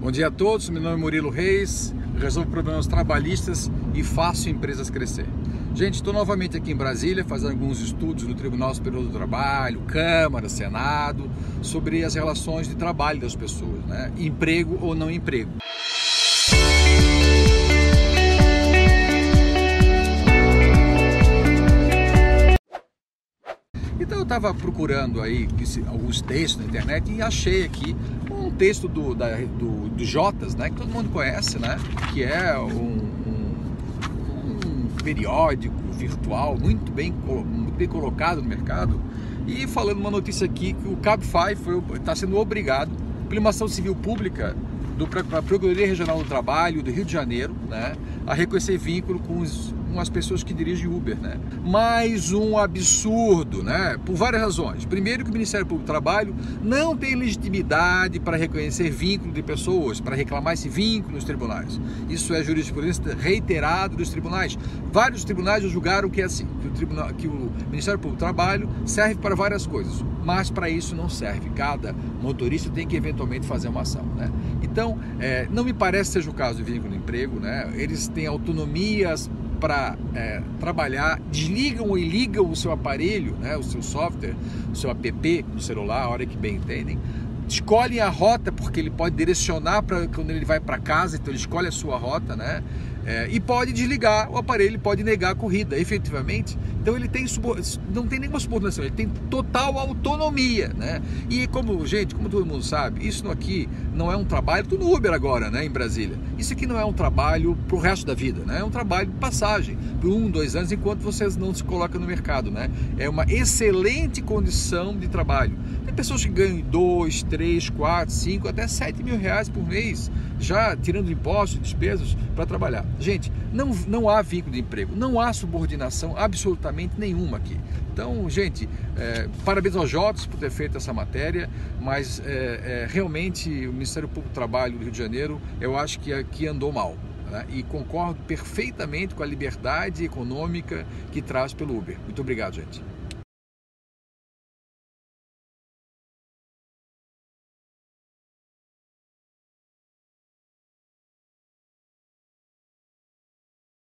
Bom dia a todos, meu nome é Murilo Reis, resolvo problemas trabalhistas e faço empresas crescer. Gente, estou novamente aqui em Brasília fazendo alguns estudos no Tribunal Superior do Trabalho, Câmara, Senado, sobre as relações de trabalho das pessoas, né? emprego ou não emprego. Então eu estava procurando aí alguns textos na internet e achei aqui um texto do, da, do, do Jotas, né, que todo mundo conhece, né, que é um, um, um periódico virtual muito bem, muito bem colocado no mercado e falando uma notícia aqui que o Cabify está sendo obrigado pela uma ação civil pública a Procuradoria Regional do Trabalho do Rio de Janeiro, né, a reconhecer vínculo com, os, com as pessoas que dirigem Uber, né. Mais um absurdo, né, por várias razões. Primeiro que o Ministério Público do Trabalho não tem legitimidade para reconhecer vínculo de pessoas, para reclamar esse vínculo nos tribunais. Isso é jurisprudência reiterado dos tribunais. Vários tribunais julgaram que é assim, que o, tribunal, que o Ministério Público do Trabalho serve para várias coisas, mas para isso não serve. Cada motorista tem que eventualmente fazer uma ação, né. Então, é, não me parece seja o caso do vínculo de emprego, né? Eles têm autonomias para é, trabalhar, desligam e ligam o seu aparelho, né, o seu software, o seu app no celular, a hora que bem entendem, escolhem a rota porque ele pode direcionar para quando ele vai para casa, então ele escolhe a sua rota, né? É, e pode desligar o aparelho, pode negar a corrida, efetivamente. Então ele tem não tem nenhuma subordinação, ele tem total autonomia, né? E como, gente, como todo mundo sabe, isso aqui não é um trabalho, tô no Uber agora, né, em Brasília. Isso aqui não é um trabalho para o resto da vida, né? É um trabalho de passagem, por um, dois anos, enquanto vocês não se colocam no mercado, né? É uma excelente condição de trabalho. Tem pessoas que ganham dois, três, quatro, cinco, até sete mil reais por mês, já tirando impostos e despesas para trabalhar. Gente, não, não há vínculo de emprego, não há subordinação absolutamente nenhuma aqui. Então, gente, é, parabéns aos Jotos por ter feito essa matéria, mas é, é, realmente o Ministério Público do Trabalho do Rio de Janeiro, eu acho que aqui andou mal. Né? E concordo perfeitamente com a liberdade econômica que traz pelo Uber. Muito obrigado, gente.